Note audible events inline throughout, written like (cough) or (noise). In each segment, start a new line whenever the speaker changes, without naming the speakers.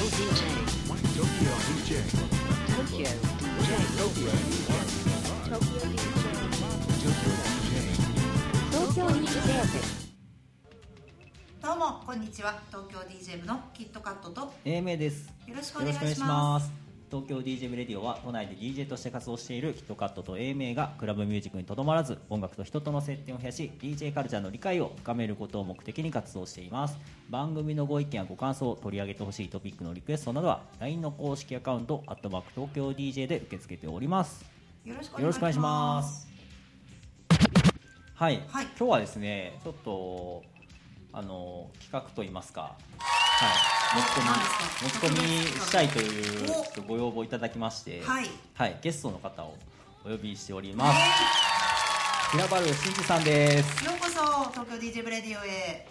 どうもこんにちは。東京 DJ 部のキットカットと。よ
A 名です。
ろしくお願い
よろしくお願いし
しま
す東京 DJ レディオは都内で DJ として活動しているキットカットと A 名がクラブミュージックにとどまらず音楽と人との接点を増やし DJ カルチャーの理解を深めることを目的に活動しています。番組のご意見やご感想取り上げてほしいトピックのリクエストなどは LINE の公式アカウント「アットマーク東京 DJ」で受け付けております。
よろしく
よろしくお願いします。はい、
はい。
今日はですねちょっとあの企画といいますかはい。持ち込み持ち込みしたいというご要望いただきまして
はい。
はい、ゲストの方をお呼びしております。平原真二さんです。
ようこそ東京 DJ ブレディオへ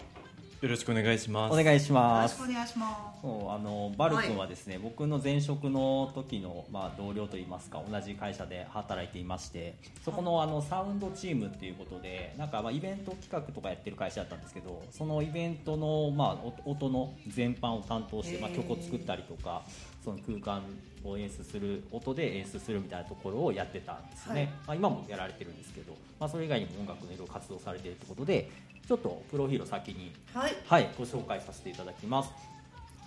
よろしくお願いします。
お願いし
よろ
ます
しくお願いしま
そうあのバル君はですね、僕の前職の時の、まあ、同僚といいますか同じ会社で働いていましてそこのあのサウンドチームっていうことでなんかまあイベント企画とかやってる会社だったんですけどそのイベントの、まあ、お音の全般を担当して、まあ、曲を作ったりとかその空間を演出する音で演出するみたいなところをやってたんですね、
はい。
まあ、今もやられてるんですけど、まあ、それ以外にも音楽のいろいろ活動されているということでちょっとプロフィールを先に
すはい。
はい、ご紹介させていただきます。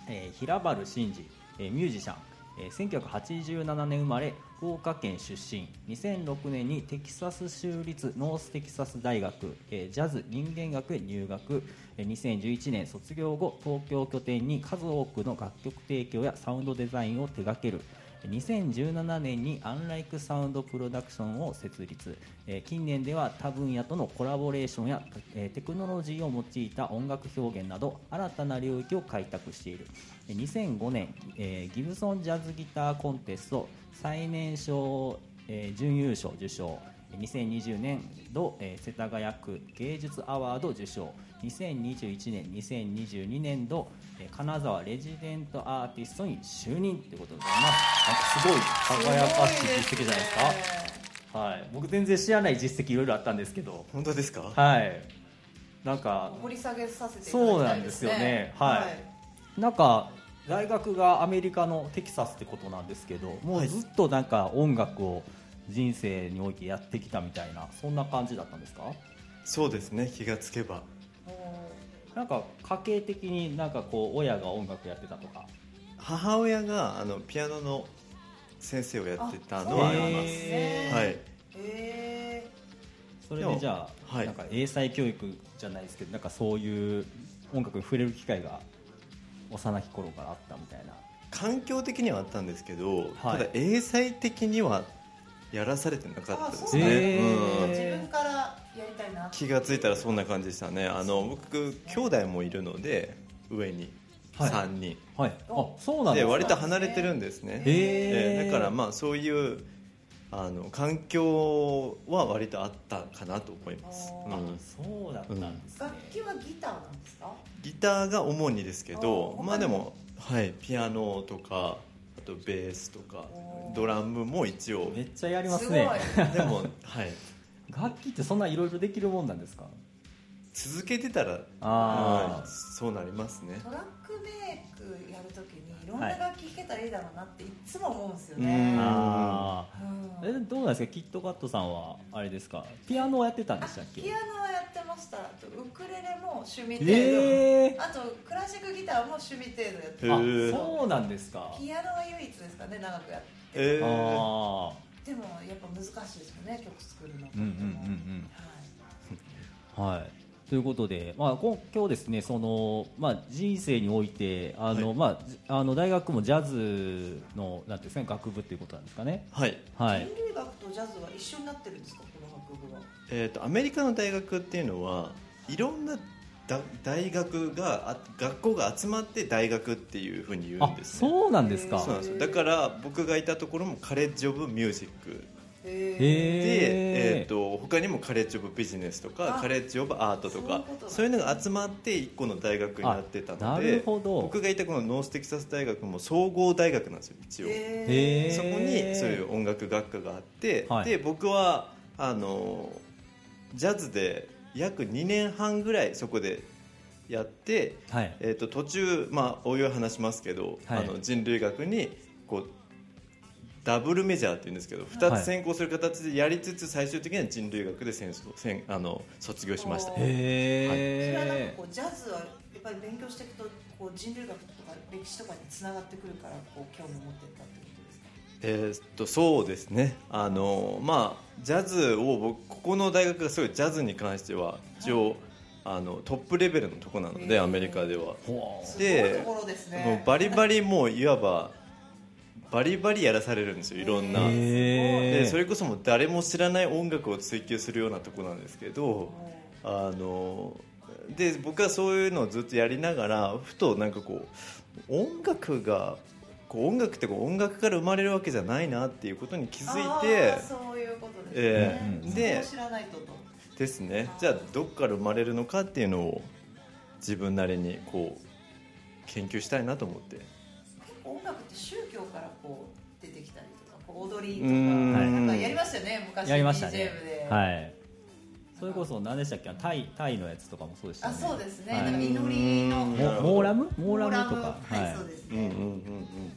えー平原真二、えーミュージシャン、えー1987年生まれ、福岡県出身、2006年にテキサス州立ノーステキサス大学、えージャズ人間学へ入学、えー2011年卒業後、東京拠点に数多くの楽曲提供やサウンドデザインを手掛ける。2017年にアンライクサウンドプロダクションを設立、えー近年では他分野とのコラボレーションや、えーテクノロジーを用いた音楽表現など新たな領域を開拓している。2005年、えーギブソンジャズギターコンテスト最年少、えー準優勝受賞。2020年度、えー世田谷区芸術アワード受賞。2021年2022年度、えー金沢レジデントアーティストに就任ということでございます。なんかすごい輝かしい実績じゃないですか。はい、僕全然知らない実績いろいろあったんですけど。
本当ですか？
はい。なんか
掘り下げさせていただ
そう
き
なんで
すすね。
ねはい。なんか大学がアメリカのテキサスってことなんですけどもうずっとなんか音楽を人生においてやってきたみたいなそんな感じだったんですか？
そうですね。気がつけば。
なんか家系的になんかこう親が音楽やってたとか？
母親があのピアノの先生をやってたのはあります。
へー
はい。
え
それでじゃあ、
はい
なんか英才教育じゃないですけどなんかそういう音楽に触れる機会が幼き頃からあったみたいな。
環境的にはあったんですけど、
はい。
ただ英才的にはやらされてなかったですね。
あそうなん
へー
うん。
自分からやりたいな。
気がついたらそんな感じでしたね。あの僕兄弟もいるので上に
はい。
三人。
はい。あそうなんでか。
です割と離れてるんですね、えーだからまあそういうあの環境は割とあったかなと思います、
あ
あ
うん。
そうだったんですね、
楽器はギターなんですか？
ギターが主にですけどまあでも、はい、ピアノとかあとベースとかドラムも一応。
めっちゃやりますね。
でも、はい、
楽器ってそんないろいろできるもんなんですか？
続けてたら
あー。
はいそうなりますね。
トラックメイクやるときにいろん
は
ない楽器弾けたらいいだろうなっていつも思うんですよ
うん。
ね、
あ
うん。
ーえどうなんですか？キットカットさんはあれですか？ピアノをやってたんでしたっけ？
ピアノはやってました。あとウクレレも趣味程度、
えー。
あとクラシックギターも趣味程度やって
へ
あ
ー
そうなんですか。
ピアノは唯一ですかね長くやって
えー、
あ
でもやっぱ難しいですよね曲作るの。
うんうんうん
はい。
あはいということで、まあ、こ今日ですねその、まあ、人生においてあの、
はい。
まあじ、あの大学もジャズのなんていうんですかね学部っていうことなんですかね。
はい。
はい。
人類学とジャズは一緒になってるんですかこの学部は？
えー、とアメリカの大学っていうのはいろんなだ大学があ学校が集まって大学っていうふうに言う
あ
んですね。
そうなんですか。
そうなんですよ。だから僕がいたところもカレッジ・オブ・ミュージックで、え
え
ー、と他にもカレッジ・オブ・ビジネスとか
あ
カレッジ・オブ・アートとか
そういう
のが集まって一個の大学になってたので僕がいたこのノーステキサス大学も総合大学なんですよ一応、そこにそういう音楽学科があって、
はい。
で僕はあのジャズで約2年半ぐらいそこでやって、
はい。
えー、と途中、まあ、おいおい話しますけど、
はい。
あの人類学にこうダブルメジャーっていうんですけど2つ専攻する形でやりつつ最終的には人類学で戦争戦あの卒業しました。
おー。それはなん
へ
かこうジャズはやっぱり勉強していくとこう人類学とか歴史とかにつながってくるからこう興味を持っていったってことですか？
えーっとそうですね。あのまあジャズを僕ここの大学がすごいジャズに関しては一応、あのトップレベルのとこなのでアメリカでは。で
ごいところですね。
もうバリバリもういわばバリバリやらされるんですよいろんな。でそれこそもう誰も知らない音楽を追求するようなとこなんですけどあので僕はそういうのをずっとやりながらふとなんかこう音楽がこう音楽ってこう音楽から生まれるわけじゃないなっていうことに気づいて
そういうことですね、
え
え。うん
で
知らないとと。
ですね。じゃあどっから生まれるのかっていうのを自分なりにこう研究したいなと思って。
音楽って宗踊りとかなんかやりましたよね昔
やりましはい。それこそ何でしたっけ？タイタイのやつとかもそうでした
あ
ね。
そうですね、
はい。
なんか祈りの。
うん
モモーラム？モーラムとか。
はい、
はい。
そうですね、
うんうんうんうん。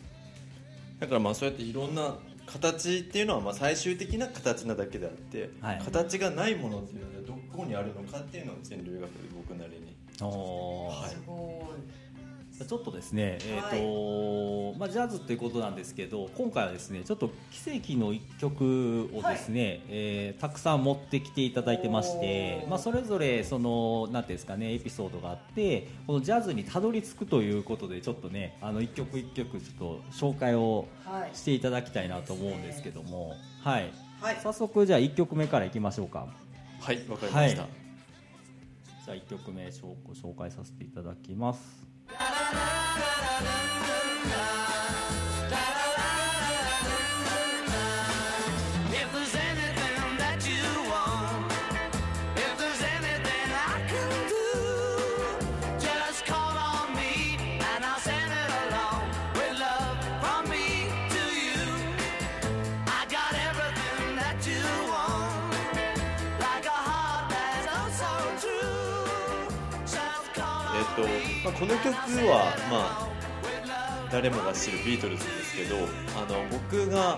だからまあそうやっていろんな形っていうのはまあ最終的な形なだけであって、
はい。
形がないものっていうのはどこにあるのかっていうのを人類学で僕なりに。
おー。
はい
すご
ちょっとですね、えーとまあ、ジャズということなんですけど今回はですねちょっと奇跡の一曲をですね、えーたくさん持ってきていただいてましてまあ、それぞれそのなんていうんですかねエピソードがあってこのジャズにたどり着くということでちょっとねあの一曲一曲ちょっと紹介を
いはい。
していただきたいなと思うんですけども、はい、
はい。
早速じゃあ1曲目からいきましょうか。
はいわかりました、
はい。じゃあ1曲目紹ご紹介させていただきます。
na na
na
na
na
まあ、この曲は、まあ、誰もが知るビートルズですけどあの僕が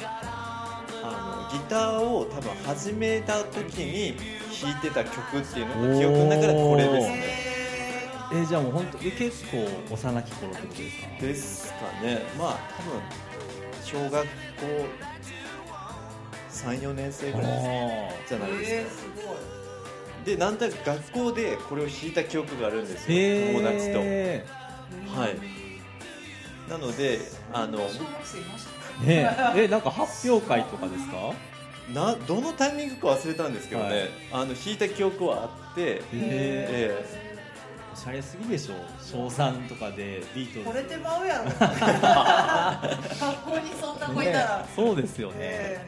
あのギターを多分始めた時に弾いてた曲っていうのが記憶の中でこれですね。
えーじゃあもう本当え結構幼き頃ってことですか？
ですかね。まあ多分小学校34年生ぐらいじゃないですか、
えー、すごい
でなんとなく学校でこれを弾いた記憶があるんですよ、友達と。はい。なのであの
小学生いました
ね。え。なんか発表会とかですか？
などのタイミングか忘れたんですけどね、
はい。
あの弾いた記憶はあって、
へ
え
おしゃれすぎでしょ小3とかでビートルズ。
惚れてまうやろ。(laughs) 学校にそんな子いたら、
ねそうですよね、
え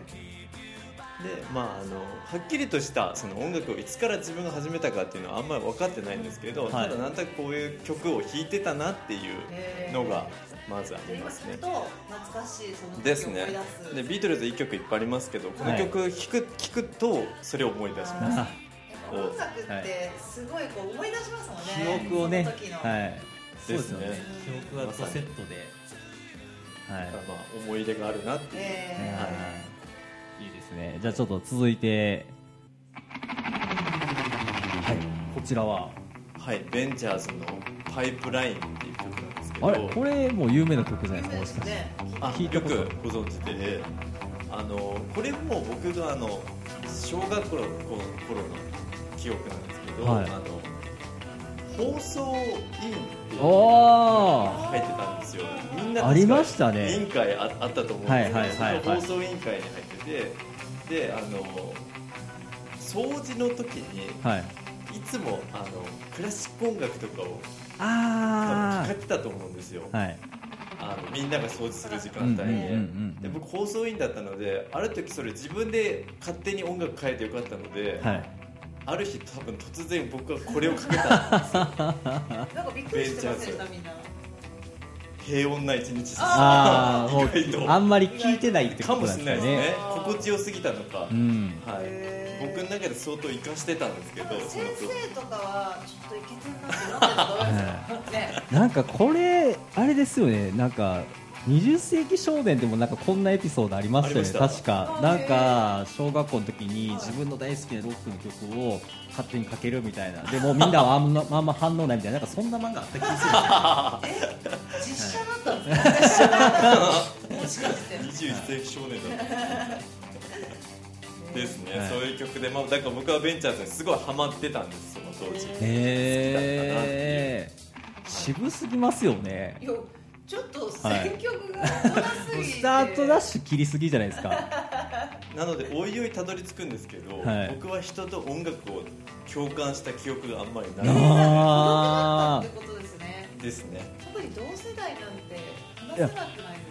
でまああのはっきりとしたその音楽をいつから自分が始めたかっていうのはあんまり分かってないんですけど、
はい。
ただなんとなくこういう曲を弾いてたなっていうのがまずありますね。
と懐かしいその
ですね。
思い出す。
でビートルズ1曲いっぱいありますけどこの曲弾く,、聞くとそれを思い出します。(laughs)
音楽ってすごいこう思い出しますもんね
記憶をね。はい。そうですよね。
ですね。
記憶がセットで。はい、
だからまあ思い入れがあるなっていう、
えー。
はいいいですね。じゃあちょっと続いて。はいこちらは。
はい、ベンチャーズの「パイプライン」っていう曲なんですけど。
あれこれもう有名な曲じゃないですかもしかして。
ですね。
あよくご存知で。あのこれも僕があの小学校の頃の記憶なんですけど、
はい。
あの放送委員っていうの入ってたんですよ。みんな
ありましたね。
委員会ああったと思うんですけど、
はいはいはいはい。
その放送委員会に入っててであの掃除の時に
はい。
いつもあのクラシック音楽とかを多分
あ
かけてたと思うんですよ、
あはい。
あのみんなが掃除する時間帯で,、
うんうんうん。うん
で僕放送委員だったのである時それ自分で勝手に音楽変えてよかったので、
はい。
ある日多分突然僕はこれをかけたんですよ。(laughs)
なんかびっくりしてませんでしたみんな
平穏な一日
ああも
意外と。
うあんまり聞いてないって
かも
ことなん
しれないですね。心地よすぎたのか、
うん。
はい、僕の中で相当生かしてたんですけど
先生とかはちょっといけてんなって思ってたと思いますよ (laughs) ね。
なんかこれあれですよね。なんか20世紀少年でもなんかこんなエピソードありましたよね。確か。なんか小学校の時に自分の大好きなロックの曲を勝手にかけるみたいな。でもみんなはあんまあんま反応ないみたいな。なんかそんな漫画あった気がする。
実写だったんですか実写だったもしかして
21世紀少年だった。ですね、
はい
そういう曲で、まあ、だから僕はベンチャーズにすごいハマってたんですその当時。
へえ渋すぎますよね。
いやちょっと選曲が大すぎて、
スタートダッシュ切りすぎじゃないですか。(laughs)
なのでおいおいたどり着くんですけど、
はい。
僕は人と音楽を共感した記憶があんまりない。
あ
ってことですね。
ですね。
特に同世代なんて話せなくないです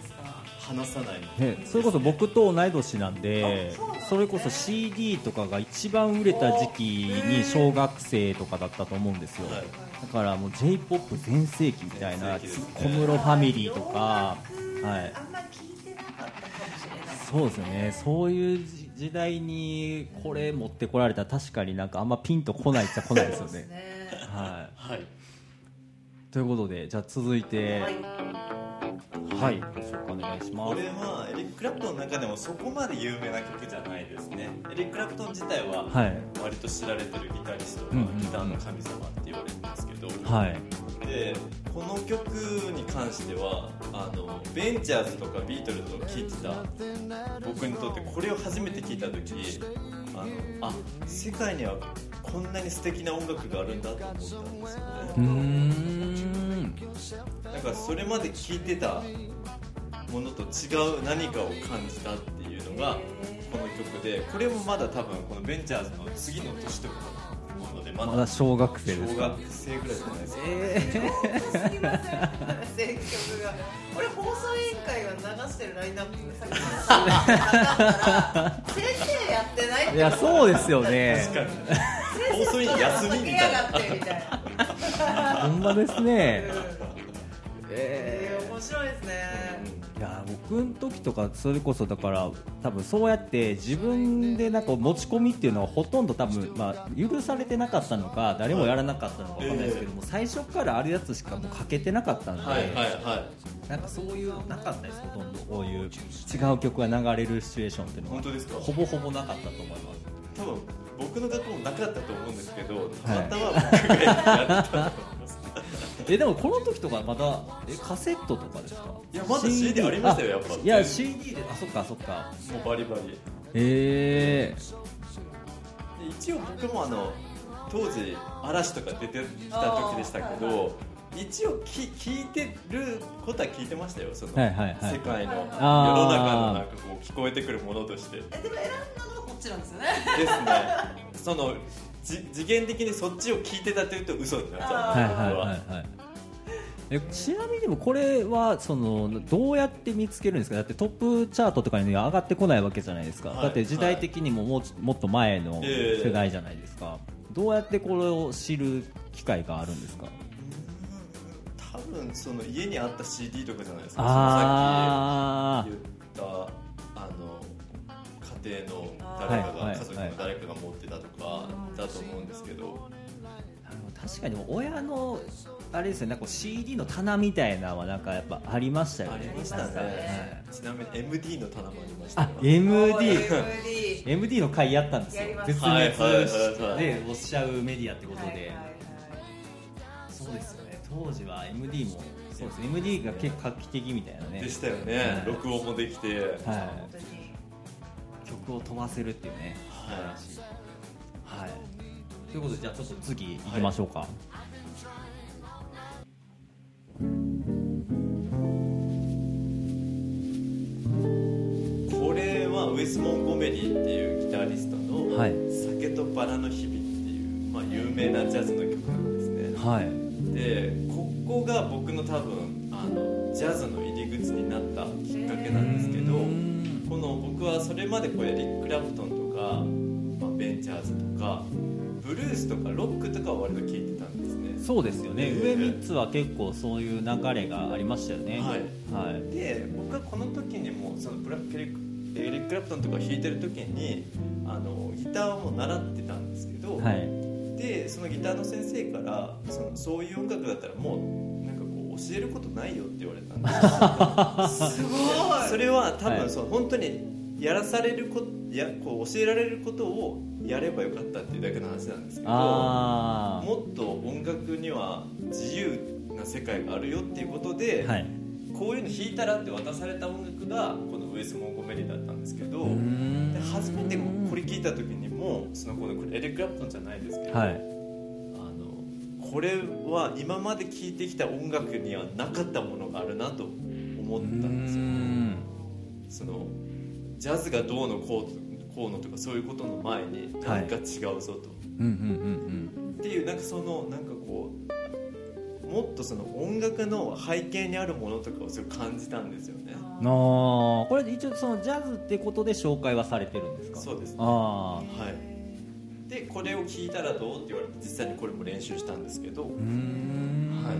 か
話さない。
あ、ね、それこそ僕と同い年なんで
あそうなんですね。
それこそ CD とかが一番売れた時期に小学生とかだったと思うんですよ、
はい。
だからもう j p o p 全盛期みたいな小室ファミリーとか、はい。
あんま聞いてなかったかもしれない。
そうですよね。そういう時代にこれ持ってこられたら確かになんかあんまピンとこないっちゃこないですよね。
ね。
は
はい。
い、ということでじゃあ続いて
はい。
はいご紹介お願いします。
これはエリック・クラプトンの中でもそこまで有名な曲じゃないですね。エリック・クラプトン自体は
はい。
割と知られてるギタリスト、
うんうんうん。
ギターの神様って言われるんですけど、
はい。
でこの曲に関してはあのベンチャーズとかビートルズを聴いてた僕にとってこれを初めて聴いた時あのあ世界にはこんなに素敵な音楽があるんだと思ったんですよね
うーん
だからそれまで聴いてたものと違う何かを感じたっていうのがこの曲でこれもまだ多分このベンチャーズの次の年とかなのでま
ま
だ
だ小学生ですか？
小学生ぐらいじゃないですか、
すみません選曲がこれ放送委員会が流してるラインナップでさっきの (laughs) 先生やってないって。
いやそうですよね
確かに。放送委員休みみたいな
ほんまですね。
えー、面白いですね。
いや僕の時とかそれこそだから多分そうやって自分でなんか持ち込みっていうのはほとんど多分、まあ、許されてなかったのか誰もやらなかったのかわかんないですけども、最初からあるやつしかもうかけてなかったんで、
はいはいはい。
なんかそういうのなかったですほとんど。こういう違う曲が流れるシチュエーションっていうのは。
本当ですか？
ほぼほぼなかったと思います。
多分僕の学校もなかったと思うんですけどた
はい。
またま僕がやってたと思います、(laughs)
えでもこの時とかまだえカセットとかですか？
いやまだ CD ありましたよやっぱ。
あいや CD であそっかそっか。
もうバリバリ。
え
で一応僕もあの当時嵐とか出てきた時でしたけど一応き聞いてることは聞いてましたよその、
はいはいはい。
世界の世の中のなんかこう聞こえてくるものとして。で
えでも選んだのがこっちなんですよね
すね。そのじ次元的にそっちを聞いてたというと嘘になっちゃ
は
うんで
いはいはいはい。えちなみにでもこれはそのどうやって見つけるんですか？だってトップチャートとかには上がってこないわけじゃないですか、
はい。
だって時代的にももうちもっと前の
ええ
世代じゃないですか、どうやってこれを知る機会があるんですか？
多分その家にあった CD とかじゃないですか。
あ
そのさっき言ったあの家庭の誰かが、
はいはい
家族の誰かが持ってたとかだと思うんですけど、
あ確かに親のあれですよねなんかこう CD の棚みたいなのはなんかやっぱありましたよね。
ありましたね。
ね、
ちなみに MD の棚もありました。
あ
よ
MD
MD
の回やったんですよ。絶滅
はいはいはいはい
でおっしゃうメディアってことで、
はいはいはい
当時は MD もそうです。MD が結構画期的みたいなね。
でしたよね、
はい。
録音もできて、
はい、曲を飛ばせるっていうね。
はい。
素晴らしいはい。ということでじゃあちょっと次行きましょうか、
これはウェス・モンゴメリーっていうギタリストの「
はい。
酒とバラの日々」っていう、まあ、有名なジャズの曲なんですね。
はい
でここが僕の多分あのジャズの入り口になったきっかけなんですけど
うん。
この僕はそれまでこうエリック・クラプトンとか、まあ、ベンチャーズとかブルースとかロックとかは割と聴いてたんですね。
そうですよね、
ええ
上3つは結構そういう流れがありましたよね。
はい。
はい。
で僕はこの時にもそのブラエリックエリック・クラプトンとか弾いてる時にあのギターをもう習ってたんですけど、
はい
でそのギターの先生からそのそういう音楽だったらもうなんかこう教えることないよって言われたんです (laughs)
すごい。
それは多
はい。
分そう、本当にやらされるこやこう教えられることをやればよかったっていうだけの話なんですけど
あ
もっと音楽には自由な世界があるよっていうことで、
あはい。
こういうの弾いたらって渡された音楽がこのウエス・モンゴメリーだったんですけど初めてこれ聞いた時にもそのこのエリック・クラプトンじゃないですけど、
はい。
あのこれは今まで聴いてきた音楽にはなかったものがあるなと思ったん。ですよねそのジャズがどうのこうこうのとかそういうことの前に
はい。
何か違うぞと、
うん。うん。うん。
っていうなん。かそのなん。かこうもっとその音楽の背景にあるものとかをすごい感じたんですよね。
うんああこれ一応そのジャズってことで紹介はされてるんですか？
そうです。ね
あ
はい。でこれを聞いたらどうって言われて実際にこれも練習したんですけど。
あうーん。
はい。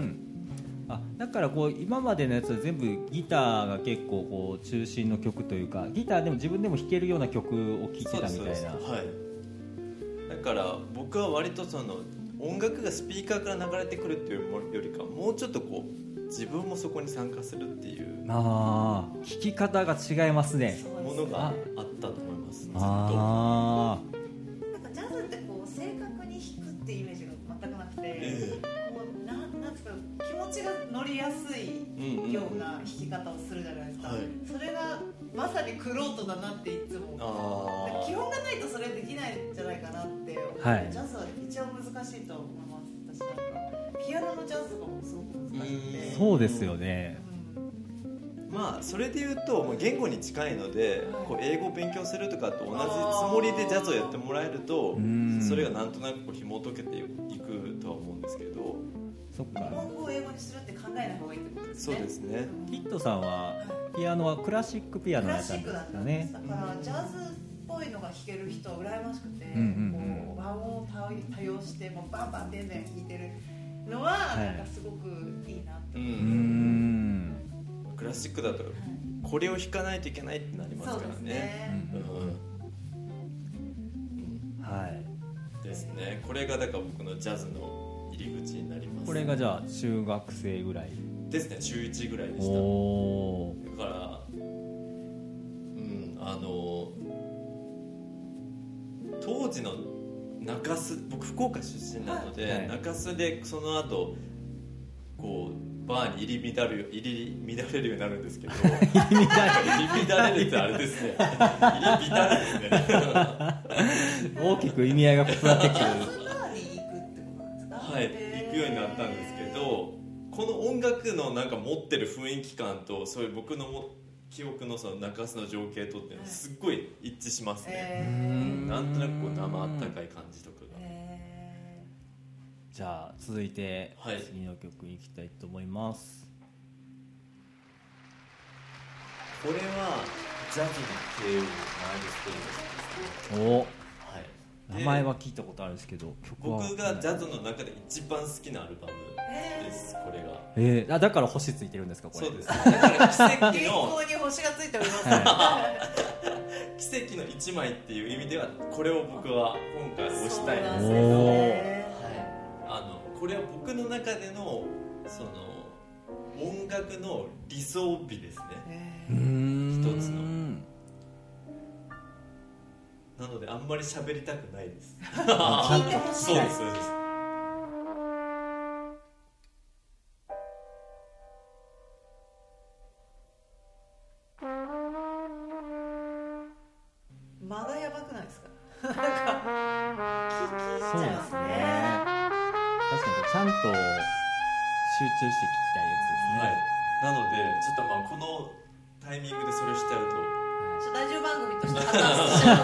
あだからこう今までのやつは全部ギターが結構こう中心の曲というかギターでも自分でも弾けるような曲を聴いてたみたいな。
はい。だから僕は割とその音楽がスピーカーから流れてくるっていうよりかもうちょっとこう自分もそこに参加するっていう
ああ弾き方が違いますね。
ものがあったと思います。ずっと
ちが乗りやすいような弾き方をするじゃないですか、
はい。
それがまさにクロートだなっていつも
あ
基本がないとそれできないんじゃないかなって思って、
はい。
ジャズは一番難しいと思います私なんかピアノのジャズとかもすごく難しくて。
あそうですよね。
うん。
まあそれで言うとまあ言語に近いのでこう英語を勉強するとかと同じつもりでジャズをやってもらえると
うん。
それがなんとなくこう紐解けていく
そっか。
日本語を英語にするって考えない方がいいってことです
そう
ね
ですね。
キッドさんはピアノはクラシックピアノ
クラ
やったんですよね
だからジャズっぽいのが弾ける人は羨ましくて、
うんうんうん。
こう和音を多多用してもうバンバンベンベン弾いてるのは
はい。
なんかすごくいいなって、
う
うーん。
クラシックだとこれを弾かないといけないってなりますからね。
ね、
うん。
はい。
ですね。これがだから僕のジャズの入り口になります。
これがじゃあ中学生ぐらい？
ですね中1ぐらいで
お
した。
お
だからうんあの当時の中洲僕福岡出身なので、
はい。
中洲でその後こうバーに入り乱る入り乱れるようになるんですけど入り乱れる。ってあれですね。入り乱れですね。(laughs)
大きく意味合いが異なってくる
はい、行くようになったんですけどこの音楽のなんか持ってる雰囲気感とそういう僕のも記憶のその中洲の情景とっていうのはすっごい一致しますね、
へ
なんとなくこう生あったかい感じとか
ー
が。
へ
じゃあ続いて
はい。
次の曲いきたいと思います、
これはジャズの帝王マイルス・テイルスですね。
お名前は聞いたことあるんですけど曲は。
僕がジャズの中で一番好きなアルバムですこれが。
えー、あだから星ついてるんですかこれ。
そうですだから奇跡
ー
の
に星がついております、
奇跡の一枚っていう意味ではこれを僕は今回推したいんですけど
そうなんですね。
あのこれは僕の中でのその音楽の理想美ですね。
へ
うーん。
一つのなのであんまり喋りたくないです。
聞いてほしい。
そうですそうです。
間がやばくないですか？なんか聞き
そうで
すす
ね。
ね
確かにちゃんと集中して聞きたい
はい。
や
なのでちょっとまあこのタイミングでそれをしちゃうと
ラジオ番組として破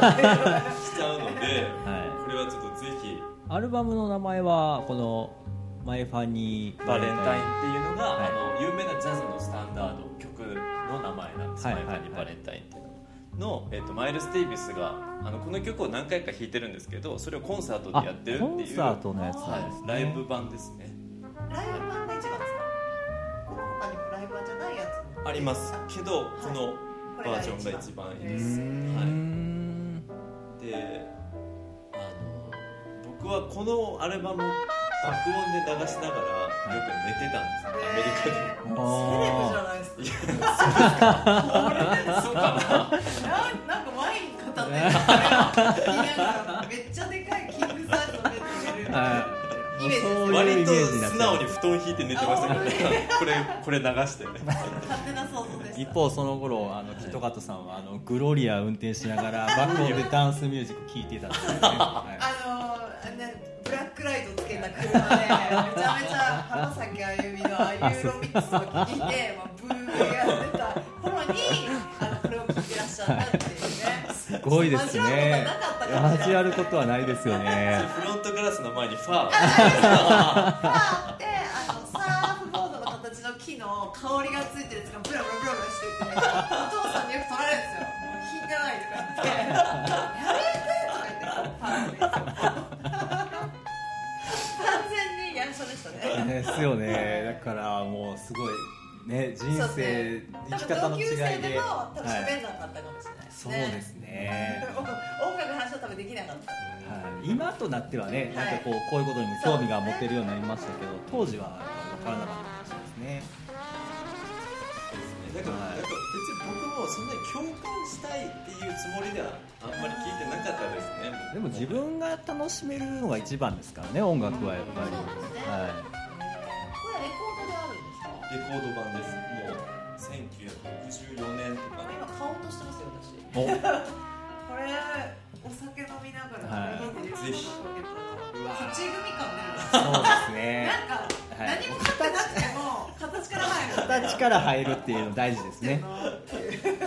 綻しちゃう
ので
つですねはい
これはちょっとぜひ
アルバムの名前はこの「マイ・ファニー・
バレンタインっていうのが、
はい。
あの有名なジャズのスタンダード曲の名前なんです、
はい。
マイファニーバレンタインってい。うのの、えっとマイルス・デイビスがあのこの曲を何回か弾いてるんですけどそれをコンサートでやってるっていう
あコンサートのやつなんですね。
はい、ライブ版ですね
ライブ版が一番ですか？この他にもライブ版じゃないやつも。
あります。けど、
はい。
このバージョンが一番いいです、
う
うん
であの僕はこのアルバム爆音で流しながらよく寝てたんですよ。アメリカで。
えー。セレブじゃないですか。
そうか。な。
ななんかワイン片手にめっちゃでかいキングサイズのベッドる
はい
イメージ
割と素
て
直に布団引いて寝てましたからね。これこれ流してね。
勝手な想像で
一方その頃あのキットカットさんはあのグロリア運転しながら (laughs) バック音でダンスミュージック聴いていたんですよね、はい
あのーねブラックライトつけた車でめちゃめちゃ浜崎あゆみのああいうロミックスを聴いて、まあ、ブーやってた頃にあのこれを聴いてらっしゃったっていう。ねす
すごいですね。
交わることはない。
交わることはないですよね。
フロントガラスの前にファー
パーってあのサーフボードの形の木の香りがついてるやつがブラブラブラブラしててお父さんによく取られるんですよもう。品がないとか言ってやめてとか言ってこう。パーって完全にやんしょでしたね
ですよねだからもう。すごいね人生
ね
生き方の違いで。
多分同級生でも多分
はい
喋んなかったかもしれないです
そう
ね、
ですね。
音楽の話は多分できなかった
はい。今となってはねなんかこうこういうことにも興味が持てるようになりましたけど当時は分からなかったかもしれないですね。
だからなんか別に僕もそんなに共感したいっていうつもりではあんまり聞いてなかったですね。
でも自分が楽しめるのが一番ですからね音楽はやっぱり、
そうですね。
は
これレコー
レコード版です。もう1964年とか。
今買おうとしてますよ私。(laughs) これお酒飲みながら。
はい。
ぜひ。
勝ち組感出る
そうですね。
なんか
はい。
何も買ってなくても形から入る。
形から入るっていうの大事ですね。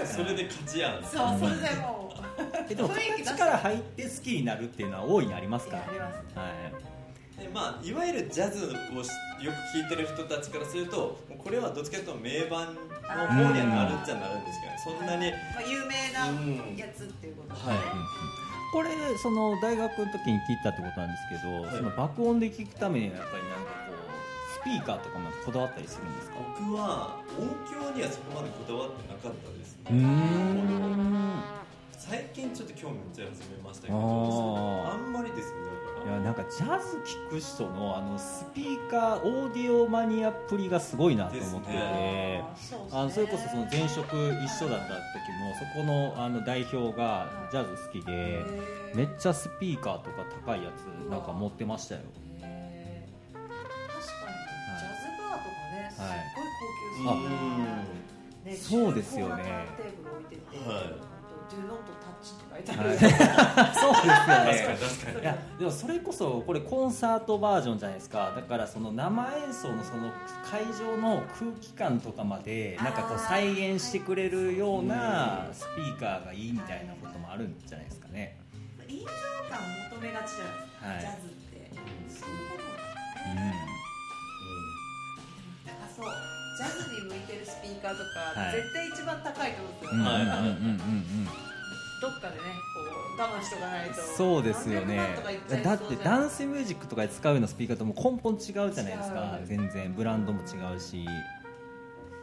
それで勝ちやん
そうそれでもう。
えでも形から入って好きになるっていうのは大いにありますか？ら
あります。ね
はい
でまあ、いわゆるジャズをよく聴いてる人たちからするとこれはどっちかというと名盤の方にはなるっちゃなるんですけど、そんなに、
まあ、有名なやつっていうことですね、
はい。
これその大学の時に聞いたってことなんですけど、
はい。
その爆音で聞くためにはやっぱりなんかこうスピーカーとかもこだわったりするんですか？
僕は音響にはそこまでこだわってなかったですね、
うーん
最近ちょっと興味持ち始めましたけど
あ
んまりですね
い
だか。ら
やなんかジャズ聴く人のあのスピーカーオーディオマニアっぷりがすごいなと思ってて、
ね。
あのそれこそその前職一緒だった時もそこのあの代表がジャズ好きでめっちゃスピーカーとか高いやつなんか持ってましたよ。
確かに。ジャズバーとかねすっ
はい
ごい高級
うん
そうね
そうですよね。
重厚なターンテーブル置いてて、
はい
Do not touch って書いてあ
はい。(laughs)
る、
そうですよ
確かに。
ね
確かに
いやでもそれこそこれコンサートバージョンじゃないですか。だからその生演奏のその会場の空気感とかまでなんかこう再現してくれるようなスピーカーがいいみたいなこともあるんじゃないですかね。
臨場感求めがちじゃないですか、
はい。
ジャズって。そういうこと
う
ね高そうジャズに向いてるスピーカーとか、
はい。
絶対一番高いと思うんですよ、
んうんうん
はい
うんうんうん。
どっかでねこう我慢しとかないと。
そうですよね。だってダンスミュージックとかで使うようなスピーカーとも根本違うじゃないですか。全然ブランドも違うし。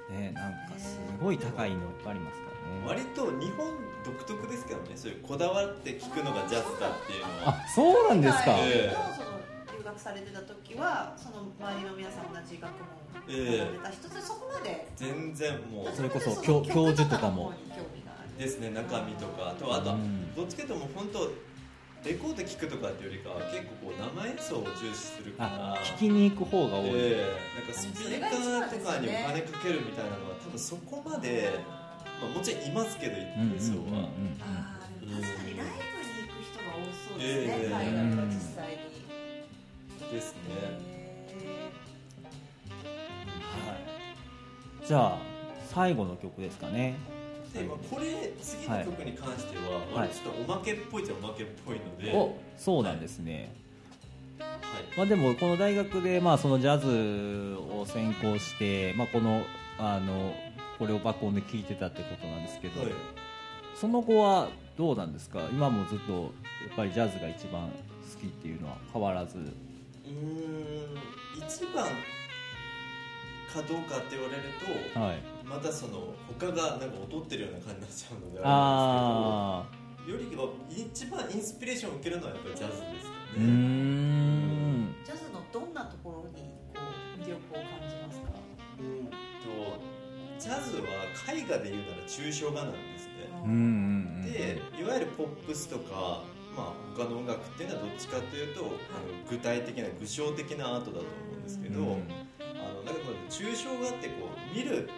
ねなんかすごい高いのいっぱいありますからね。
割と日本独特ですけどね。そういうこだわって聴くのがジャズだっていうのは。
あそうなんですか、
はい。
ええ
その留学されてた時はその周りの皆さん同じ学問を
ええ。
学んでた人でそこまで？
全然もう。
それこそ
の
教
曲
教授とかも。
ですね中身とか。あとあとは
うん。
どっちかというともう本当レコード聴くとかっていうよりかは結構こう生演奏を重視するから。
あ聞きに行く方が多い、
ええ。なんかスピーカーとかにお金かけるみたいなのは多分そこまで、まあ、もちろんいますけど一定数は、
確かにライブに行く人が多そうですね、
ええ。
海外は実際に、
ですね、
へ
はい、じゃあ最後の曲ですかね。
で、まあ、これ次の曲に関しては、
はい。
ちょっとおまけっぽいっちゃおまけっぽいので、
おそうなんですね、
はい。
まあ、でもこの大学でまあそのジャズを専攻して、まあ、このあのこれを爆音で聴いてたってことなんですけど、
はい。
その後はどうなんですか？今もずっとやっぱりジャズが一番好きっていうのは変わらず
うーん。一番かどうかって言われると、
はい。
またその他がなんか劣ってるような感じになっちゃうので
あ
あれですけどよりは一番インスピレーションを受けるのはやっぱりジャズですか
ーうー
ね。
ん。
ジャズのどんなところにこう魅力を感じますか？
うんとジャズは絵画で言うなら抽象画なんですね。
うんうんうん。
でいわゆるポップスとか、まあ、他の音楽っていうのはどっちかというと、あの具体的な具象的なアートだと思うんですけど、
うん。
あのだけど抽象画ってこう見る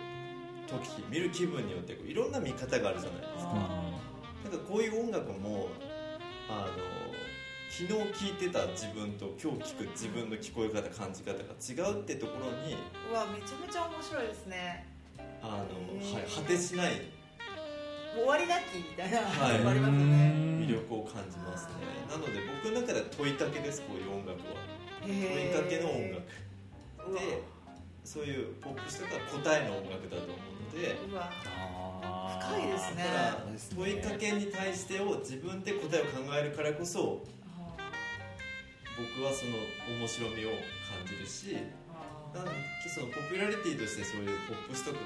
時見る気分によってこういろんな見方があるじゃないですか。なんかこういう音楽もあの昨日聴いてた自分と今日聴く自分の聞こえ方感じ方が違うってところに
うわめちゃめちゃ面白いですね。
あの、はい、果てしない
終わりなきみたいな。
はい。
ありますよね。
魅力を感じますね。なので僕の中では問いかけですこういう音楽は問いかけの音楽でそういうポップスとか答えの音楽だと思うので
うわ。深いですね。
だから問いかけに対してを自分で答えを考えるからこそ僕はその面白みを感じるしなんでそのポピュラリティとしてそういうポップスとか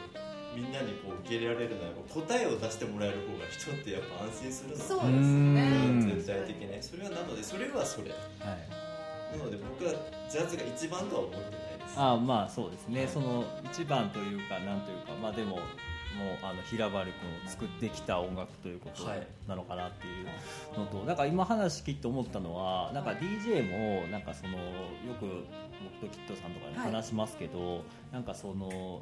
みんなにこう受け入れられるならば答えを出してもらえる方が人ってやっぱ安心するの
そうですね。
うん
絶対的ねそれはなのでそれはそれ。
はい。
なので僕はジャズが一番とは思ってないです。
あーまあそうですね。その一番というかなんというかまあでももうあの平原君を作ってきた音楽ということ
はい。
なのかなっていうのと、なんか今話聞いて思ったのはなんか DJ もなんかそのよく僕とキッドさんとかで話しますけど、なんかその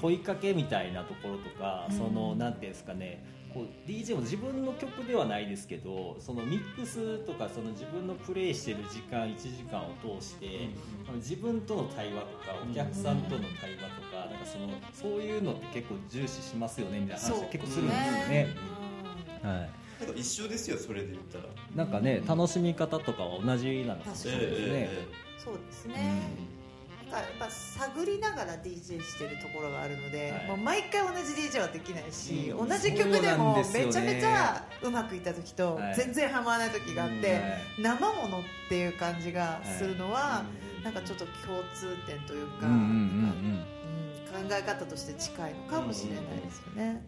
問いかけみたいなところとか、そのなんていうんですかねこう DJ も自分の曲ではないですけどそのミックスとかその自分のプレイしてる時間1時間を通して、自分との対話とかお客さんとの対話とか,、なんかそのそういうのって結構重視しますよねみたいな話結構するんですよね。はい。
なんか一緒ですよそれで言ったら。
なんかね楽しみ方とかは同じなんですよね。
確かに。
え
そうですね、かやっぱ探りながら DJ してるところがあるので、
はい。
もう毎回同じ DJ はできないし、
うん。
同じ曲でもめちゃめちゃうまくいった時と
はい。
全然ハマらない時があって、
はい
生ものっていう感じがするのは、なんかちょっと共通点というか、
うん
考え方として近いのかもしれないですよね。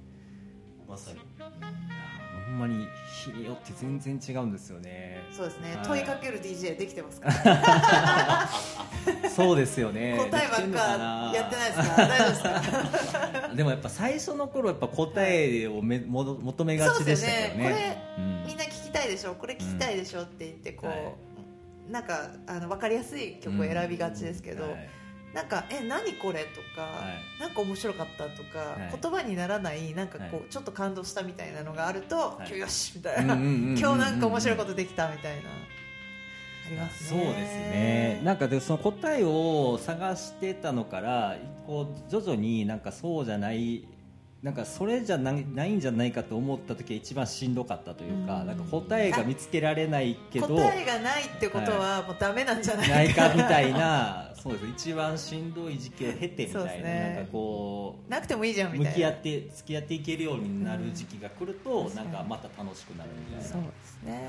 まさに
ほんまに日によって全然違うんですよね。
そうですね、
はい。
問いかける DJ できてますから、(laughs)
そうですよね。
答えばっか
な。
やってないですか大丈夫ですか (laughs)
でもやっぱ最初の頃やっぱ答えをめもど求めがちでしたけどね。
そうですよね。
うん。
みんな聞きたいでしょ？これ聞きたいでしょ？って言ってこう、
はい。
なんかあの分かりやすい曲を選びがちですけど、
うん。はい
なんか「え何これ?」とか、
はい。
なんか面白かった」とか、
はい。
言葉にならないなんかこう、
はい。
ちょっと感動したみたいなのがあると「
い。
今日よし」みたいな、今日なんか面白いことできた」みたいな。ありますね。
そうですね。なんかでその答えを探してたのからこう徐々になんかそうじゃないなんかそれじゃないないんじゃないかと思った時は一番しんどかったというか,、
うん。
なんか答えが見つけられないけど
答えがないってことはもうダメなんじゃないか、
な。いかみたいなそうです。一番しんどい時期を経てみたいな,、なんかこう
なくてもいいじゃんみたいな。
向き合って付き合っていけるようになる時期が来ると、
うん
なんかまた楽しくなるみたいな。
そうですね、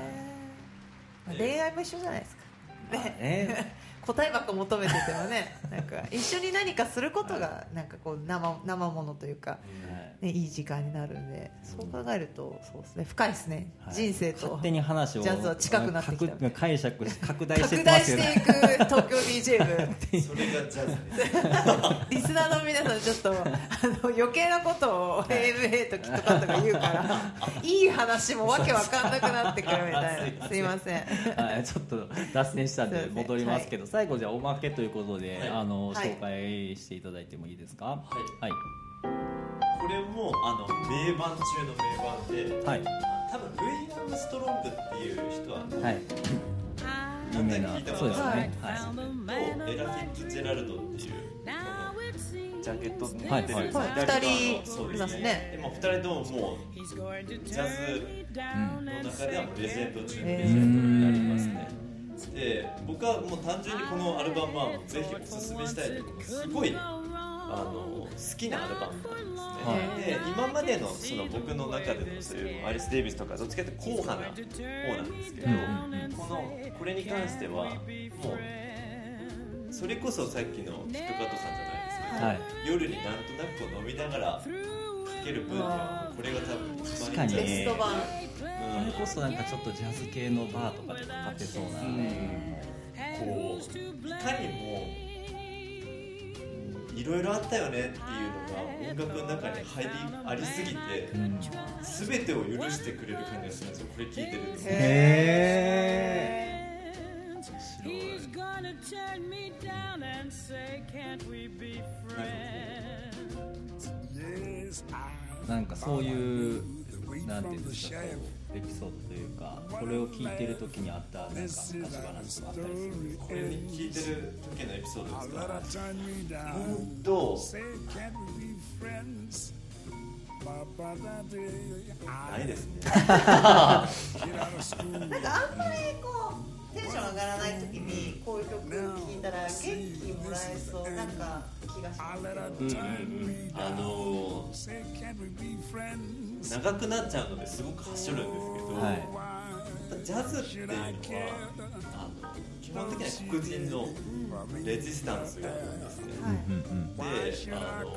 まあ恋愛も一緒じゃないですか。ね
ね
答えばっか求めててもねなんか一緒に何かすることがなんかこう生生ものというか、
はい
ね、いい時間になるんでそう考えるとそうですね。深いですね、
はい。
人生と
勝手に話を
ジャズは近くなってきた
拡解釈し (laughs) 拡大してね。
大していく東京 DJ 部 (laughs)
それがジャズです
リスナーの皆さんちょっとあの余計なことを AMA とキットカットが言うから (laughs) いい話もわけわかんなくなってくるみたいな。すいません。
はい、ちょっと脱線したんで戻りますけど、最後じゃあおまけということで、
はい。
あの
はい。
紹介していただいてもいいですか？
はいもあの名盤中の名盤で
はい。
多分ルイ・アームストロングっていう人はね
はい。有名な
聞いたこ
そうですね。
とある
はい。
とエラ・フィッツジェラルドっていう。ジャケットに
はい
似てる
はい。
はい。
左側の
二人
そう
いますね。
でも二人とももうジャズ
うん
の中ではもうレジェンド中のレジェンドになりますね。で僕はもう単純にこのアルバムはぜひおすすめしたいすごいあの好きなアルバムなんですね、で今までのその僕の中でのそういうアリス・デイビスとかどっちかというと硬派な方なんですけど、
うん
このこれに関してはもうそれこそさっきのキットカットさんじゃないですけ
はい。
夜になんとなくこう飲みながらかける分にはこれが多分一番いい
ベスト版
それこそなんかちょっとジャズ系のバーとかでも買ってそうな、
こう。いかにもいろいろあったよねっていうのが音楽の中に入りありすぎて、全てを許してくれる感じがするんですよ。これ聞いてると
へえ?なんかそういうなんていうんですかエピソードというかこれを聞いてる時にあったなんか昔話とかあったりする
これ聞いてる時のエピソードですか本当ないですね
なんかあんまりこうテンション上がらない時にこういう曲聴いたら元気もらえそうなんか気がしますけど
あの長くなっちゃうのですごくはしょるんですけど、
はい。
ジャズっていうのはあの基本的には黒人のレジスタンスがあるんですね、であの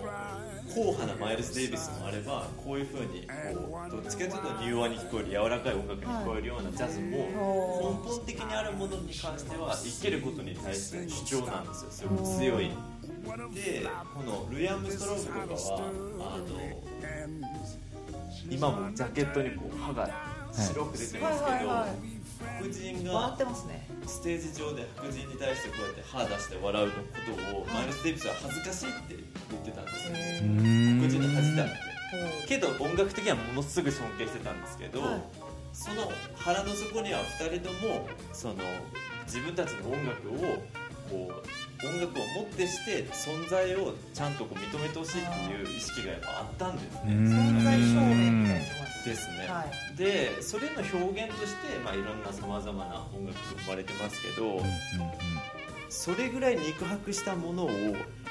硬派なマイルス・デイビスもあればこういうふうにこうどっちかというと柔和に聞こえる柔らかい音楽に聞こえるようなジャズも根本的にあるものに関しては生きることに対しての主張なんですよ。すごく強い。でこのルイ・アームストロングとかはあの今もジャケットにこう歯が白く出てますけど、
はいはいはい。
白人
笑
がステージ上で白人に対してこうやって歯出して笑うのことをマイルス・デイビスは恥ずかしいって言ってたんですよ。黒人の恥だって。けど音楽的にはものすごい尊敬してたんですけど、
はい。
その腹の底には2人ともその自分たちの音楽をこう音楽をもってして存在をちゃんとこう認めてほしいっていう意識がやっぱあったんですね。
存在証明みたいな
ですね、
は
でそれの表現として、まあ、いろんなさまざまな音楽が生まれてますけど、それぐらい肉薄したものを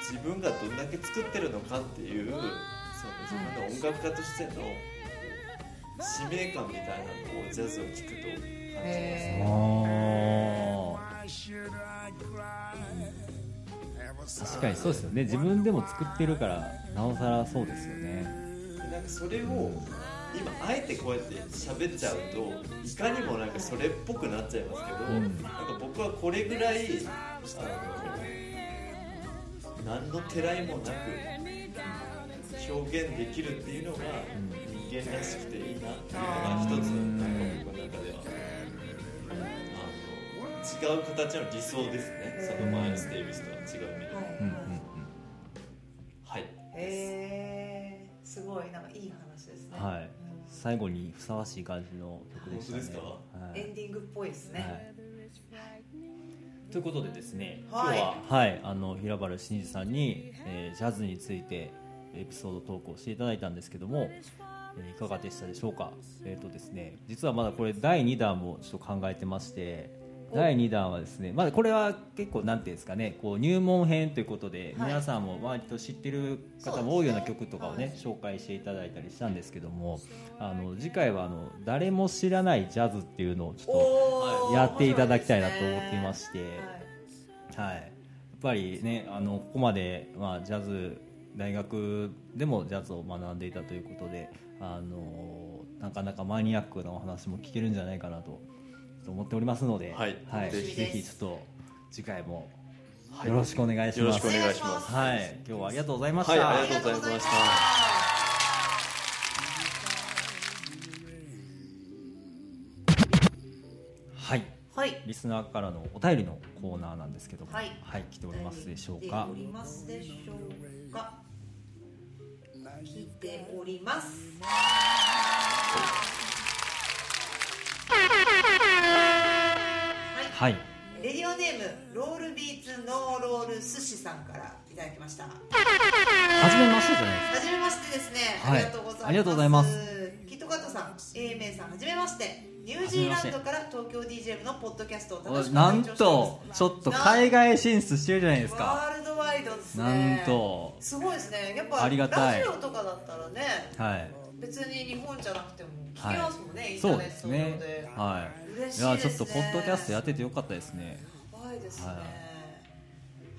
自分がどんだけ作ってるのかっていうその自分の音楽家としての使命感みたいなのをジャズを聴くと感じます
へ
確かにそうですよね。自分でも作ってるからなおさらそうですよね。
でなんかそれを今あえてこうやって喋っちゃうといかにもなんかそれっぽくなっちゃいますけど、
うん。
なんか僕はこれぐらいあの何のてらいもなく表現できるっていうのが人間らしくていいなっていうのが一つなんか僕の中では違う形の理想ですね。そのマイルス・デイビスとは違う意味で。
はいへーすごいなんかいい話ですね。
はい。最後にふさわしい感じの曲でしたね。
エンディングっぽいですね。
はい。ということでですね、
はい。
今日は、はい、あの平原真二さんに、えージャズについてエピソードトークをしていただいたんですけども、えーいかがでしたでしょうか、えーとですね、実はまだこれ第2弾もちょっと考えてまして第2弾はですね、まだこれは結構なんていうんですかねこう入門編ということで、
はい。
皆さんも割と知ってる方も多いような曲とかをね紹介していただいたりしたんですけどもあの次回はあの誰も知らないジャズっていうのをちょっとやっていただきたいなと思っていまして、
はい。
はい、やっぱりねあのここまで、まあ、ジャズ大学でもジャズを学んでいたということであのなかなかマニアックなお話も聞けるんじゃないかなとと思っておりますので、
はい。
ぜ
ぜひ。
ひぜひちょっと次回もよろしくお願いします。
よろしくお願いします。
はい、今日はありがとうございました。
はいありがとうございました。
はい。
はい。
リスナーからのお便りのコーナーなんですけども、
はい。
来ておりますでしょうか？
来てお。りますでしょうか？来ておりますはい。
はい、
レディオネームロールビーツノーロール寿司さんからいただきました。は
初めましてじゃないですか。
じめましてですね、
は
い。
ありがとうございます。
キットカットさん A メイさんはじめまして。ニュージーランドから東京 DJ のポッドキャストを楽しく
なんとちょっと海外進出してるじゃないですか。
ワールドワイドです
な
ね
んと。
すごいですね。やっぱ
ありがたい。
ラジオとかだったらね。
はい。
別に日本じゃなくても聞けますもんね、インタ
そうですね。はい。
嬉しいです。ね
いやちょっとポッドキャストやっててよかったですね。
怖い。ですね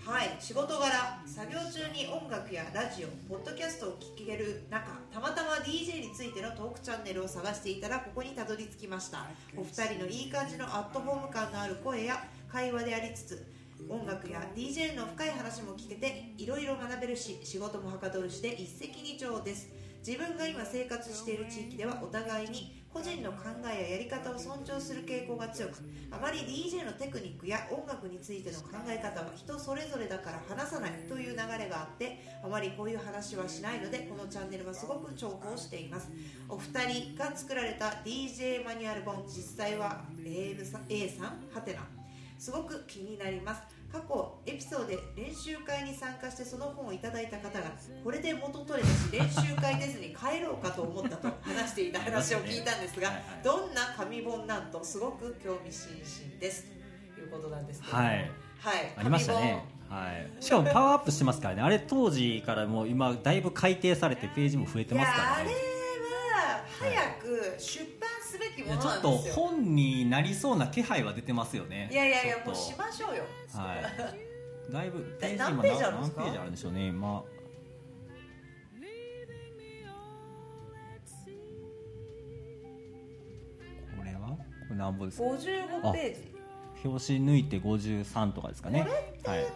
は
はい。仕事柄作業中に音楽やラジオポッドキャストを聴ける中たまたま DJ についてのトークチャンネルを探していたらここにたどり着きました。お二人のいい感じのアットホーム感のある声や会話でありつつ音楽や DJ の深い話も聞けていろいろ学べるし仕事もはかどるしで一石二鳥です自分が今生活している地域ではお互いに個人の考えややり方を尊重する傾向が強くあまり DJ のテクニックや音楽についての考え方は人それぞれだから話さないという流れがあってあまりこういう話はしないのでこのチャンネルはすごく重宝しています。お二人が作られた DJ マニュアル本実際は A さん A さん？はてなすごく気になります。過去エピソードで練習会に参加してその本をいただいた方がこれで元取れたし練習会出ずに帰ろうかと思ったと話していた話を聞いたんですがどんな紙本なんとすごく興味津々です。ということなんですけども。
はい。
はい、
ありましたね。はい。しかもパワーアップしてますからね。あれ当時からもう今だいぶ改訂されてページも増えてますからね。
いやあれは早く出べきもの
ちょっと本になりそうな気配は出てますよね。
いやいやいやもうしましょうよ。
はい。だいぶ
え
今
何ページあるんですか？
何ページあるんでしょうね今。これは？これ何本ですか
？55ページ。
表紙抜いて53とかですかね。はい。
例え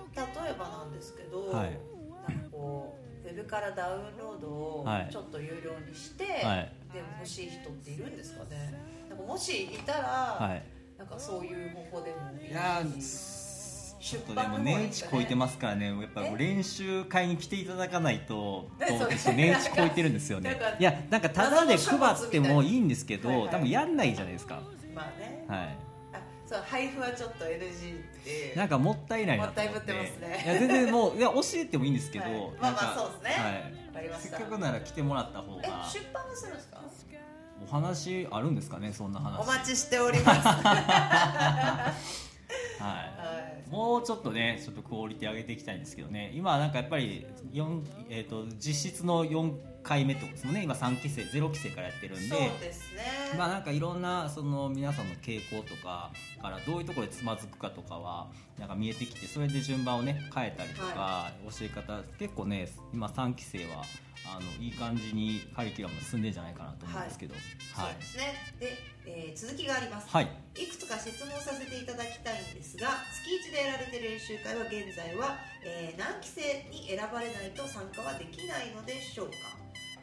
ばなんですけど、
はい。
なんかこうウェブからダウンロードを
はい。
ちょっと有料にして、
はい
でも欲しい人っているんですかね。なんかもしいたら、
はい。
なんかそういう方法でもいい
いやーちょっとでも値打ち超えてますからね。やっぱ
え？
練習会に来ていただかないと (laughs)
ね
どうでしょう
そう
値打ち超えてるんですよね。いやなんかタダで配ってもいいんですけど多分やんないじゃないですか。
まあね、
はい。
あそう配布はちょっと NG って
なんかもったいないなと思
もったいぶってますね。
いや全然もういや教えてもいいんですけど、
はい。まあまあそうですね。
はい。
りました。
せっかくなら来てもらった方
え
が
出版はするんですか？
お話あるんですかねそんな話。
お待ちしております。(laughs) は
はい。もうちょっとねちょっとクオリティ上げていきたいんですけどね。今はなんかやっぱり4、えー、と実質の4回目ってことですもんね。今3期生0期生からやってるんで。
いそうですね、
まあなんかいろんなその皆さんの傾向とかからどういうところでつまずくかとかはなんか見えてきてそれで順番をね変えたりとか、教え方結構ね今3期生はあのいい感じにカリキュラムが進んでんじゃないかなと思うんですけど。はい。
そうですね。で、えー続きがあります。
はい、
いくつか質問させていただきたいんですが月1でやられてる練習会は現在は、えー何期生に選ばれないと参加はできないのでしょうか？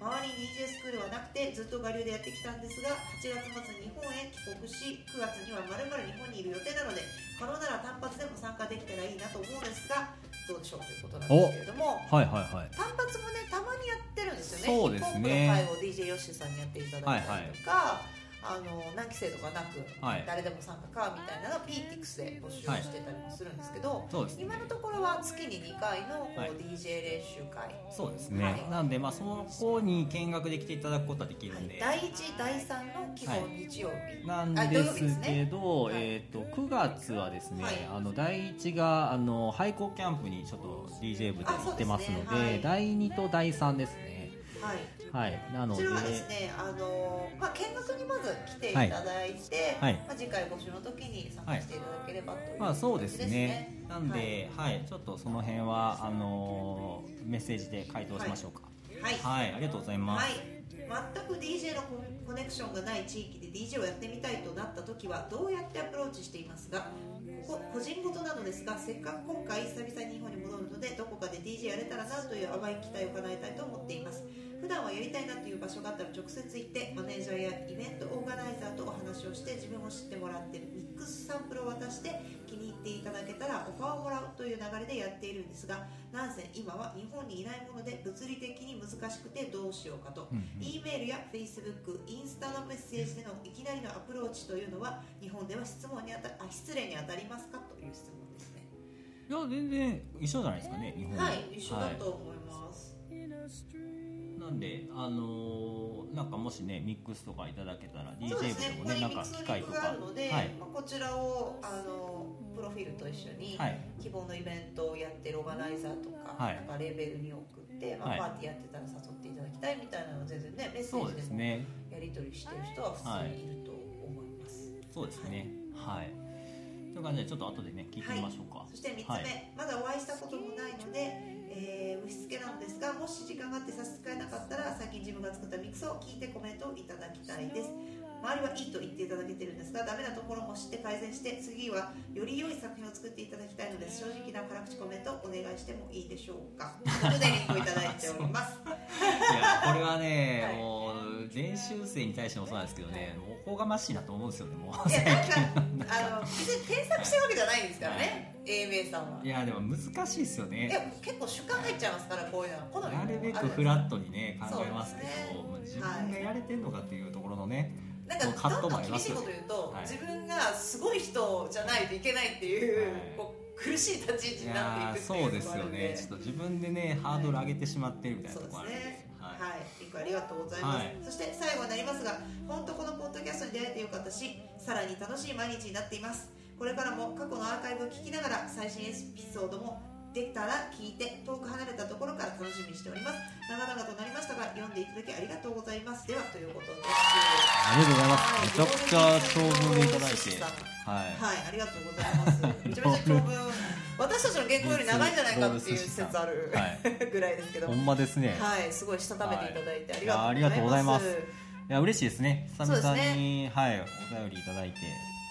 周りに DJ スクールはなくてずっと我流でやってきたんですが8月末に日本へ帰国し9月にはまるまる日本にいる予定なので可能なら単発でも参加できたらいいなと思うんですがどうでしょうということなんですけれども。
はいはいはい。
単発もねたまにやってるんですよね。
そうですね。
ヒップホップの会を DJ ヨッシーさんにやっていただいたりとか、あの何期生とかなく、
はい。
誰でも参加かみたいなのを PTX で募集をしてたりもするんですけど、
そうですね。
今のところは月に2回のこう
はい。
DJ 練習会、
そうですね、
はい。
なんでまあそこに見学できていただくことはできるんで、
第1第3の基本日曜日、
なんですけど、
はい。
えー、と9月はですね、
はい。
あの第1があの廃校キャンプにちょっと DJ 部で行ってますので
ね。はい。
第2と第3ですね
はい。
はい。なので。
こちらはですね、あのまあ、見学にまず来ていただいて、
はい。
まあ、次回募集の時に参加していただければという
まあそうです
形
ね。なんで、はい。ちょっとその辺はあのーメッセージで回答しましょうか。
はい。
はい、ありがとうございます、
はい、全く DJ のココネクションがない地域で DJ をやってみたいとなった時はどうやってアプローチしていますがここ個人事なのですがせっかく今回久々に日本に戻るのでどこかで DJ やれたらなという淡い期待を叶えたいと思っています普段はやりたいなという場所があったら直接行ってマネージャーやイベントオーガナイザーとお話をして自分を知ってもらってミックスサンプルを渡して気に入っていただけたらオファーをもらうという流れでやっているんですがなんせ今は日本にいないもので物理的に難しくてどうしようかと、
うんうん
E メールや Facebook、インスタのメッセージでのいきなりのアプローチというのは日本では質問にあたあ失礼に当たりますか？という質問ですね。
いや全然一緒じゃないですかね日本
はい、一緒だ
はい
と思います。
なんで、あのーなんかもしねミックスとかいただけたら DJ 部でもねなんか機会とか。
あるので、
はい。
まあ、こちらをあのプロフィールと一緒に、
はい。
希望のイベントをやってるオーガナイザーとか,、
はい。
なんかレーベルに送って、まあ
はい。
パーティーやってたら誘っていただきたいみたいなのは全然ねメッセージでも
ですね。
やり取りしてる人は普通にいると思います。
そうですね。はい、という感じでちょっと後でね聞いてみましょうか、
そして3つ目、
はい。
まだお会いしたこともないので、えー、押し付けなのですがもし時間があって差し支えなかったら最近自分が作ったミックスを聞いてコメントをいただきたいです。周りはいいと言っていただけてるんですがダメなところも知って改善して次はより良い作品を作っていただきたいので正直な辛口コメントお願いしてもいいでしょうか。ということでリンクをいただいております。
いやこれはね、
はい。
もう練習生に対してもそうなんですけどねもうおこがましいなと思うんですよねもう。
いやなんかあの別に添削してるわけじゃないんですからね AMA さんは。い
やでも難しいですよ
いや
ね
結構主観入っちゃいますからこういうのは。好みも
なるべくフラットにね考えますけど
ね。
自分がやれてんのかっていうところのね、
なんか
カット
どんどん厳しいこと言うと、
はい。
自分がすごい人じゃないといけないっていう,、苦しい立ち位置
い
になっていくっていう
そうですよね。ちょっと自分でねハードル上げてしまってるみたいなところあるんです
ね
は
はいい、リンクありがとうございます、
はい。
そして最後になりますが本当このポッドキャストに出会えてよかったしさらに楽しい毎日になっています。これからも過去のアーカイブを聞きながら最新エピソードもできたら聞いて遠く離れたところから楽しみにしております。長々となりましたが読んでいただきありがとうございます。ではということです
ありがとうございます。めちゃくちゃ長文いただいて。はい。
はい、ありがとうございます。めちゃめちゃ長文、私たちの原稿より長いんじゃないかっていう説ある
はい。(laughs)
ぐらいですけど。
ほ。んまですね、
はい、すごいしたためていただいてありが
がとうございま
す。す。
いや嬉しいですね。久々に、はい。お便りいただいて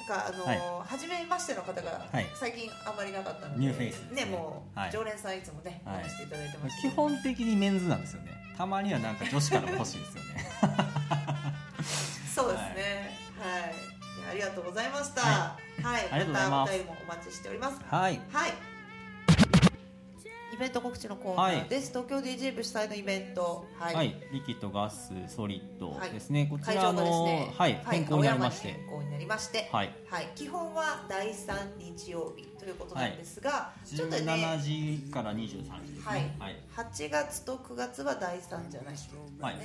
かあのー
はい
初めましての方が
はい
最近あんまりなかったので、
ニューフェイスですね
ねもう、
はい
常連さんいつもね、
はい
お話していただいてます。
基本的にメンズなんですよねたまにはなんか女子からも欲しいですよね (laughs)
そうですね。はい。いやありがとうございました。
は
はい、
ありがとうございます
またお便りもお待ちしております。
はい
はい。イベント告知のコーナーです。東京 DJ 部主催のイベント。はい。
はい、リキッドガスソリッド
はい
ですね、こち
会場
らの
ね、
はい、変更になり
変更になりまして、
はい、
はい、基本は第3日曜日ということなんですが、ちょっと
17
ね、
時から23時ですね。
はい
はい、
8月と9月は第3じゃないですね。
はい
はい。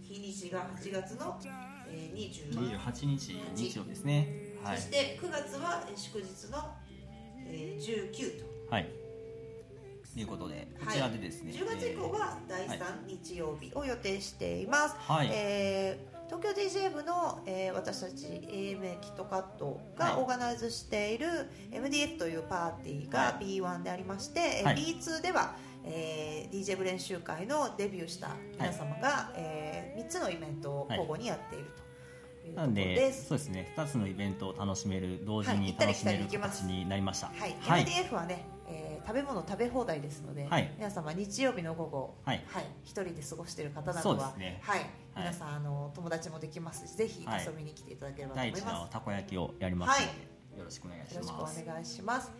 日にちが8月の、えー、20
28日日曜日ですね。はい
そし、て9月はえー祝日の、えー、19と。
はい。ということで、こちらでですね、
10月以降は第3日曜日を予定しています、
はい。
えー東京 DJ 部の、えー私たち AMA キットカットが
はい。
オーガナイズしている MDF というパーティーが
は
B1 でありまして、えー
はい。
B2 では、えー DJ 部練習会のデビューした皆様が、え3つのイベントを交互にやっているというところ
なんで。そうですね、2つのイベントを楽しめる、同時に楽しめる形になりました。
はい、
はい、
MDF はね、えー食べ物食べ放題ですので、
はい。
皆様日曜日の午後、
はい。
一人で過ごしている方な
そ
どは、
ね。
はい、
はい。
皆さんあの友達もできますし、ぜひ
はい
遊びに来ていただければと思います。
のたこ焼きをやりますので、よろしくお願いし
よろしく。お願いします。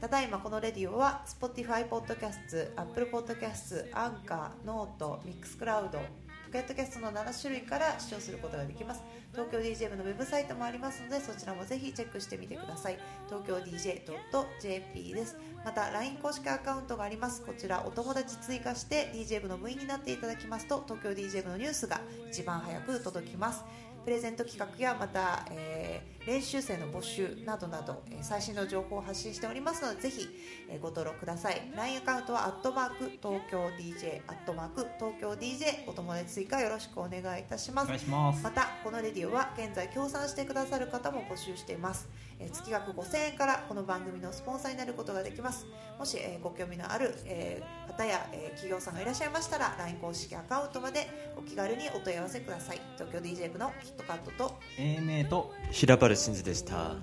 ただいまこのレディオは Spotify ポッドキャスト、Apple ポッドキャスト、 Anchor、note、Mixcloud、Pocket Casts の7種類から視聴することができます。東京 DJ 部のウェブサイトもありますのでそちらもぜひチェックしてみてください。東京 DJ.jp です。また LINE 公式アカウントがあります。こちらお友達追加して DJ 部の部員になっていただきますと東京 DJ 部のニュースが一番早く届きます。プレゼント企画やまた、えー練習生の募集などなど、えー最新の情報を発信しておりますのでぜひ、えーご登録ください。LINE アカウントはアットマーク東京 DJ アットマーク東京 DJ お友達追加よろしくお願いいたします。
お願いします。
またこのレディオは現在協賛してくださる方も募集しています、えー月額5000円からこの番組のスポンサーになることができますもし、えーご興味のある、えー方や、えー企業さんがいらっしゃいましたら LINE 公式アカウントまでお気軽にお問い合わせください東京 DJ 部のキットカットと
AMA と
平原真二でした。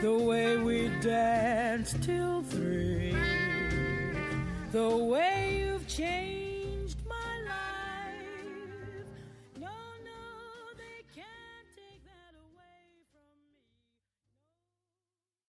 the way we danced till three, the way you've changed.